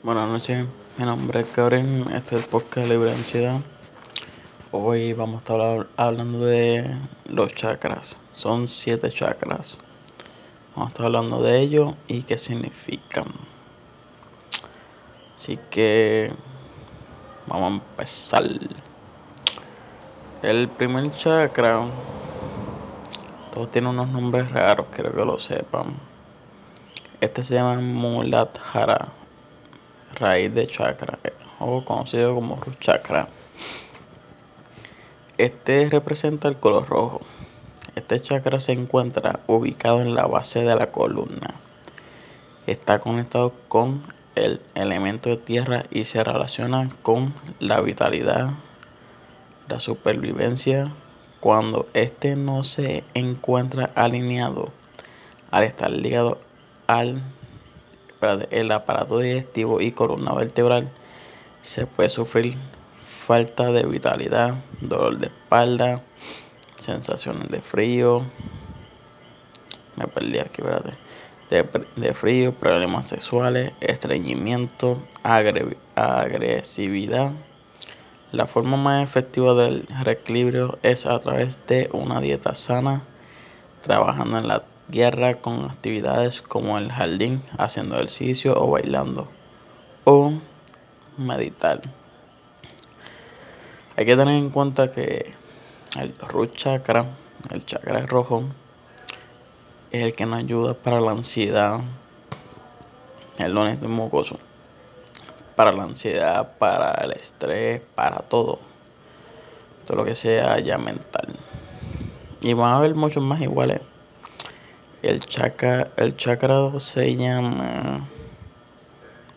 Buenas noches, mi nombre es Gabriel, este es el podcast Libre Ansiedad. Hoy vamos a estar hablando de los chakras, son siete chakras. Vamos a estar hablando de ellos y qué significan. Así que vamos a empezar. El primer chakra, todos tienen unos nombres raros, quiero que lo sepan. Este se llama Muladhara raíz de chakra o conocido como root chakra. Este representa el color rojo. Este chakra se encuentra ubicado en la base de la columna. Está conectado con el elemento de tierra y se relaciona con la vitalidad, la supervivencia. Cuando este no se encuentra alineado, al estar ligado al el aparato digestivo y columna vertebral, se puede sufrir falta de vitalidad, dolor de espalda, sensaciones de frío, me perdí aquí, espérate, de, frío, problemas sexuales, estreñimiento, agresividad. La forma más efectiva del reequilibrio es a través de una dieta sana, trabajando en la guerra con actividades como el jardín, haciendo ejercicio o bailando. O meditar. Hay que tener en cuenta que el root chakra, el chakra rojo, es el que nos ayuda para la ansiedad, el lunes de mocoso, para la ansiedad, para el estrés, para todo, todo lo que sea ya mental. Y van a haber muchos más iguales. El chakra, el chakra se llama.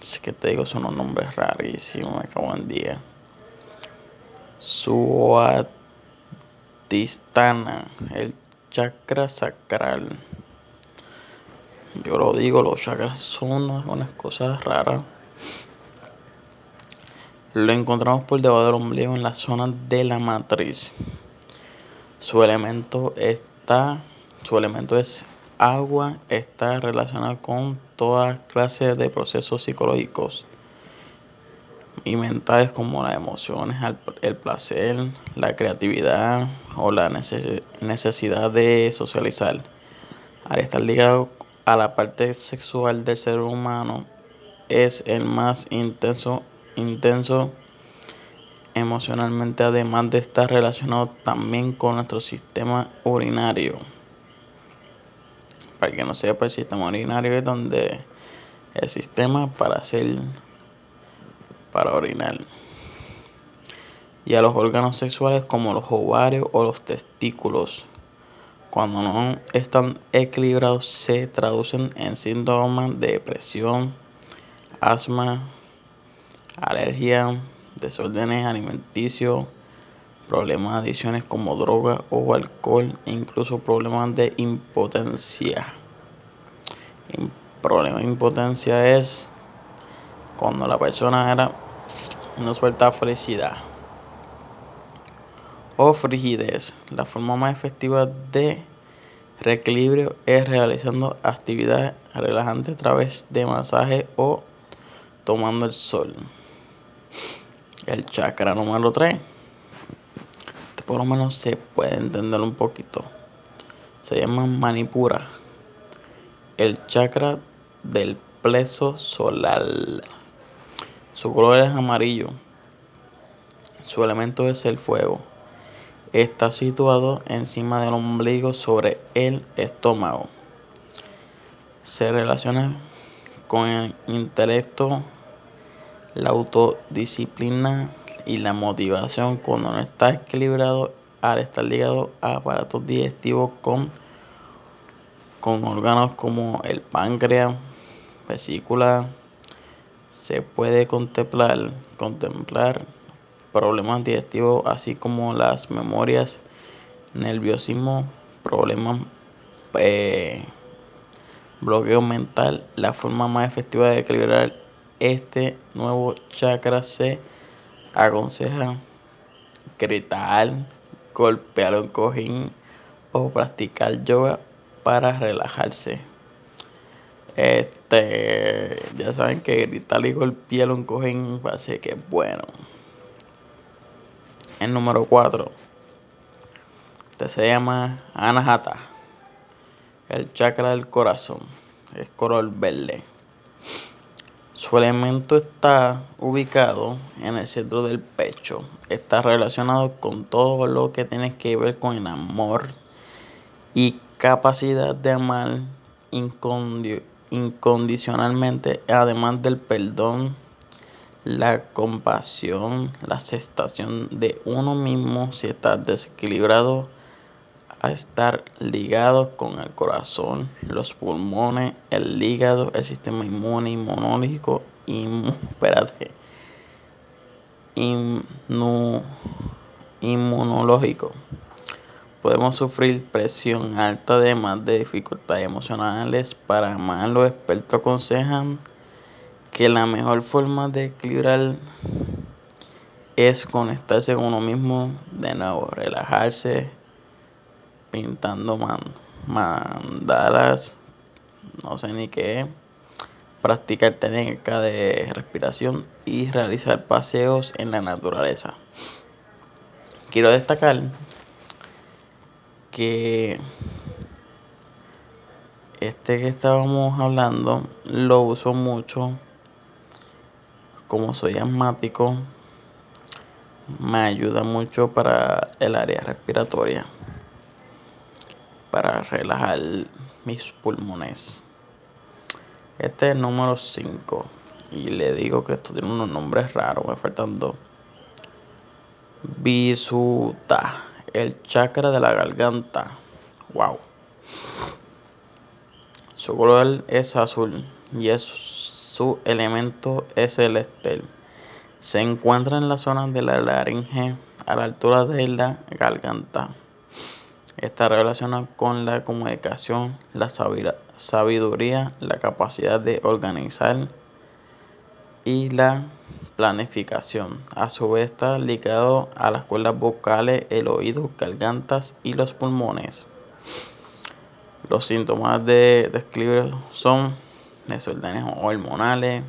Es que te digo, son unos nombres rarísimos, me cago en día. Suatistana, el chakra sacral. Yo lo digo, los chakras son unas cosas raras. Lo encontramos por debajo del ombligo en la zona de la matriz. Su elemento está, su elemento es agua está relacionada con todas clases de procesos psicológicos y mentales como las emociones, el placer, la creatividad o la necesidad de socializar. Al estar ligado a la parte sexual del ser humano, es el más intenso, intenso emocionalmente, además de estar relacionado también con nuestro sistema urinario para que no sepa, el sistema urinario es donde el sistema para hacer, para orinar. Y a los órganos sexuales como los ovarios o los testículos. Cuando no están equilibrados se traducen en síntomas de depresión, asma, alergia, desórdenes alimenticios, problemas de adicciones como droga o alcohol, e incluso problemas de impotencia. El problema de impotencia es cuando la persona era no suelta felicidad o frigidez. La forma más efectiva de reequilibrio es realizando actividades relajantes a través de masaje o tomando el sol. El chakra número 3 por lo menos se puede entender un poquito. Se llama Manipura, el chakra del pleso solar. Su color es amarillo. Su elemento es el fuego. Está situado encima del ombligo sobre el estómago. Se relaciona con el intelecto, la autodisciplina, y la motivación cuando no está equilibrado al estar ligado a aparatos digestivos con, con órganos como el páncreas, vesícula, se puede contemplar, contemplar problemas digestivos así como las memorias, nerviosismo, problemas, eh, bloqueo mental. La forma más efectiva de equilibrar este nuevo chakra se aconseja gritar, golpear un cojín o practicar yoga para relajarse. Este, ya saben que gritar y golpear un cojín parece que es bueno. El número 4. Este se llama Anahata. El chakra del corazón. Es color verde. Su elemento está ubicado en el centro del pecho. Está relacionado con todo lo que tiene que ver con el amor y capacidad de amar incondicionalmente, además del perdón, la compasión, la aceptación de uno mismo si está desequilibrado a estar ligado con el corazón, los pulmones, el hígado, el sistema inmune, inmunológico, espérate, inmunológico. Podemos sufrir presión alta además de dificultades emocionales. Para amar, los expertos aconsejan que la mejor forma de equilibrar es conectarse con uno mismo, de nuevo, relajarse, pintando mandalas, no sé ni qué, practicar técnica de respiración y realizar paseos en la naturaleza. Quiero destacar que este que estábamos hablando lo uso mucho como soy asmático me ayuda mucho para el área respiratoria para relajar mis pulmones este es el número 5 y le digo que esto tiene unos nombres raros me faltan dos Visuta el chakra de la garganta. Wow. Su color es azul y es, su elemento es el estel. Se encuentra en la zona de la laringe a la altura de la garganta. Está relacionado con la comunicación, la sabiduría, la capacidad de organizar y la planificación. A su vez está ligado a las cuerdas vocales, el oído, gargantas y los pulmones. Los síntomas de desequilibrio son desórdenes hormonales,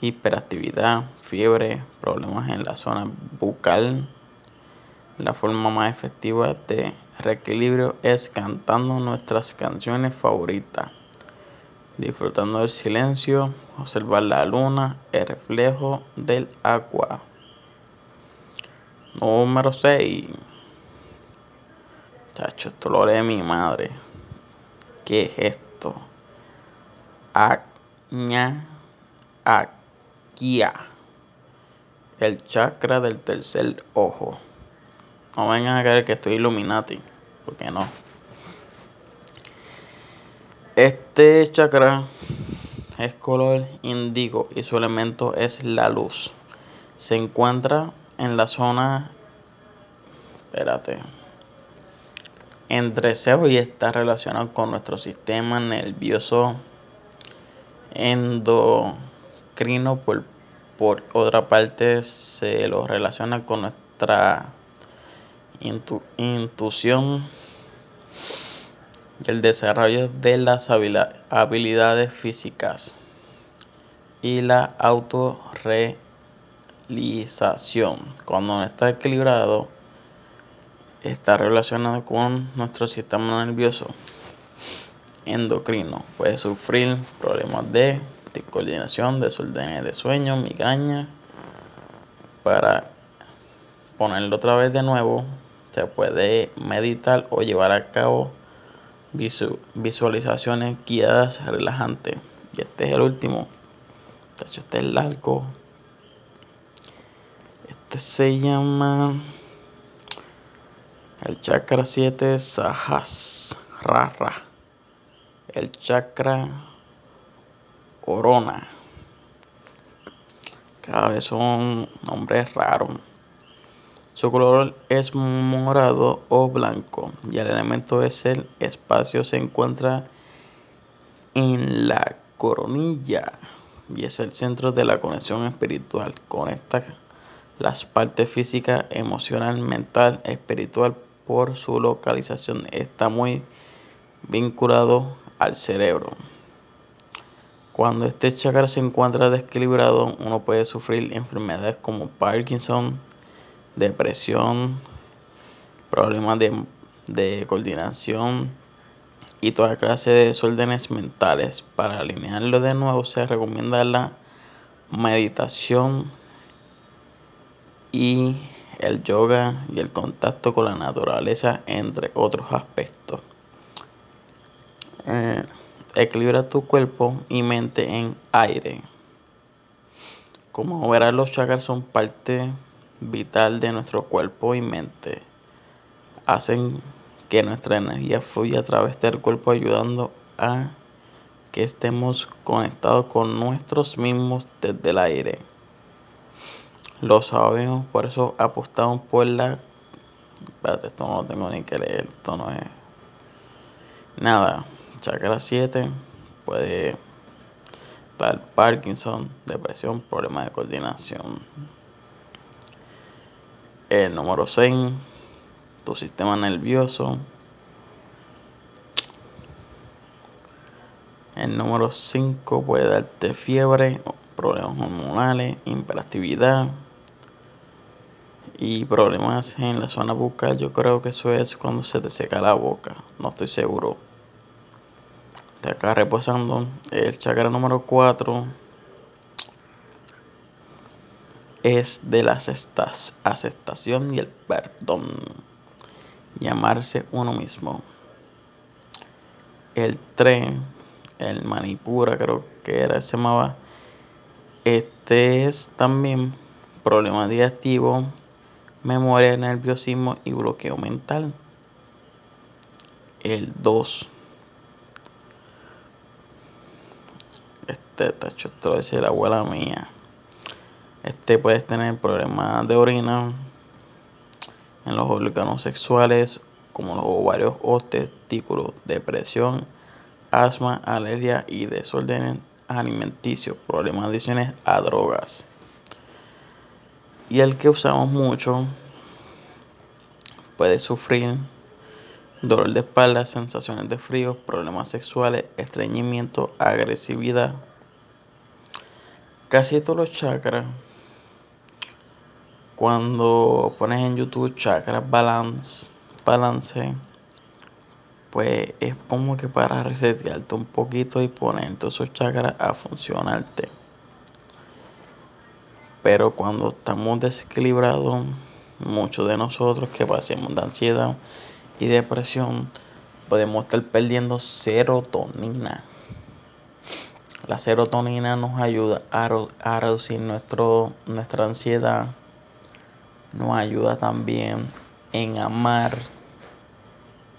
hiperactividad, fiebre, problemas en la zona bucal. La forma más efectiva de reequilibrio es cantando nuestras canciones favoritas disfrutando del silencio, observar la luna, el reflejo del agua. Número 6. Chacho, esto lo mi madre. ¿Qué es esto? Aña, Akia. El chakra del tercer ojo. No vengan a creer que estoy Illuminati, porque no. Este chakra es color índigo y su elemento es la luz. Se encuentra en la zona, espérate, entre cejo y está relacionado con nuestro sistema nervioso endocrino. Por, por otra parte, se lo relaciona con nuestra intuición y el desarrollo de las habilidades físicas y la autorrealización. Cuando no está equilibrado, está relacionado con nuestro sistema nervioso endocrino. Puede sufrir problemas de descoordinación, desórdenes de sueño, migraña. Para ponerlo otra vez de nuevo, se puede meditar o llevar a cabo visualizaciones guiadas relajantes. Y este es el último. Este es largo. Este se llama el chakra 7 Sahasrara. El chakra Corona. Cada vez son nombres raros. Su color es morado o blanco y el elemento es el espacio. Se encuentra en la coronilla y es el centro de la conexión espiritual. Conecta las partes físicas, emocional, mental, espiritual por su localización. Está muy vinculado al cerebro. Cuando este chakra se encuentra desequilibrado, uno puede sufrir enfermedades como Parkinson, depresión, problemas de, de coordinación y toda clase de desórdenes mentales. Para alinearlo de nuevo se recomienda la meditación y el yoga y el contacto con la naturaleza, entre otros aspectos. Eh, equilibra tu cuerpo y mente en aire. Como verás, los chakras son parte vital de nuestro cuerpo y mente. Hacen que nuestra energía fluya a través del cuerpo ayudando a que estemos conectados con nuestros mismos desde el aire. Lo sabemos, por eso apostamos por la... Espérate, esto no lo tengo ni que leer, esto no es... Nada, chakra 7 puede dar Parkinson, depresión, problemas de coordinación. El número 6, tu sistema nervioso. El número 5 puede darte fiebre, problemas hormonales, hiperactividad y problemas en la zona bucal. Yo creo que eso es cuando se te seca la boca, no estoy seguro. De acá reposando el chakra número 4 es de la aceptación y el perdón. Llamarse uno mismo. El tren, el manipura creo que era, se llamaba. Este es también problema digestivo memoria, nerviosismo y bloqueo mental. El 2. Este tacho, esto lo la abuela mía. Este puede tener problemas de orina en los órganos sexuales, como los ovarios o testículos, depresión, asma, alergia y desórdenes alimenticios, problemas adicionales a drogas. Y el que usamos mucho puede sufrir dolor de espalda, sensaciones de frío, problemas sexuales, estreñimiento, agresividad. Casi todos los chakras, cuando pones en YouTube chakras balance, balance, pues es como que para resetearte un poquito y poner todos esos chakras a funcionarte. Pero cuando estamos desequilibrados, muchos de nosotros que pasemos de ansiedad y depresión, podemos estar perdiendo serotonina. La serotonina nos ayuda a, reducir nuestro, nuestra ansiedad. Nos ayuda también en amar.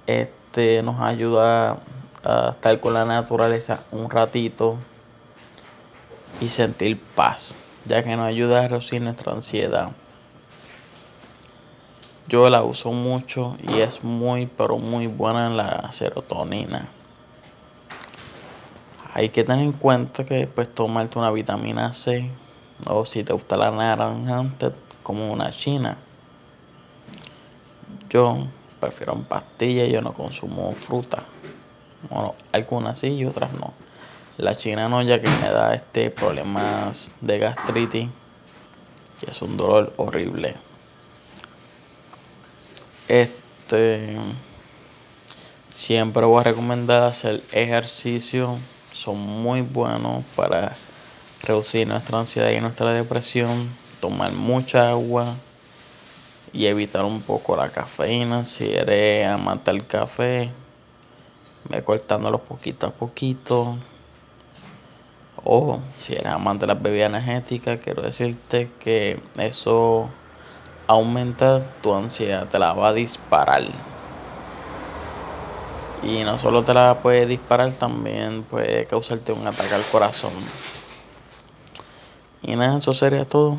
Este nos ayuda a estar con la naturaleza un ratito y sentir paz ya que nos ayuda a reducir nuestra ansiedad. Yo la uso mucho y es muy, pero muy buena en la serotonina. Hay que tener en cuenta que después tomarte una vitamina C o si te gusta la naranja, como una china. Yo prefiero pastillas, yo no consumo fruta. Bueno, algunas sí y otras no. La china no, ya que me da este problemas de gastritis, que es un dolor horrible. Este siempre voy a recomendar hacer ejercicio, son muy buenos para reducir nuestra ansiedad y nuestra depresión, tomar mucha agua y evitar un poco la cafeína. Si eres amante del café, ve cortándolo poquito a poquito o si eres amante de las bebidas energéticas, quiero decirte que eso aumenta tu ansiedad, te la va a disparar. Y no solo te la puede disparar, también puede causarte un ataque al corazón. Y nada, eso sería todo.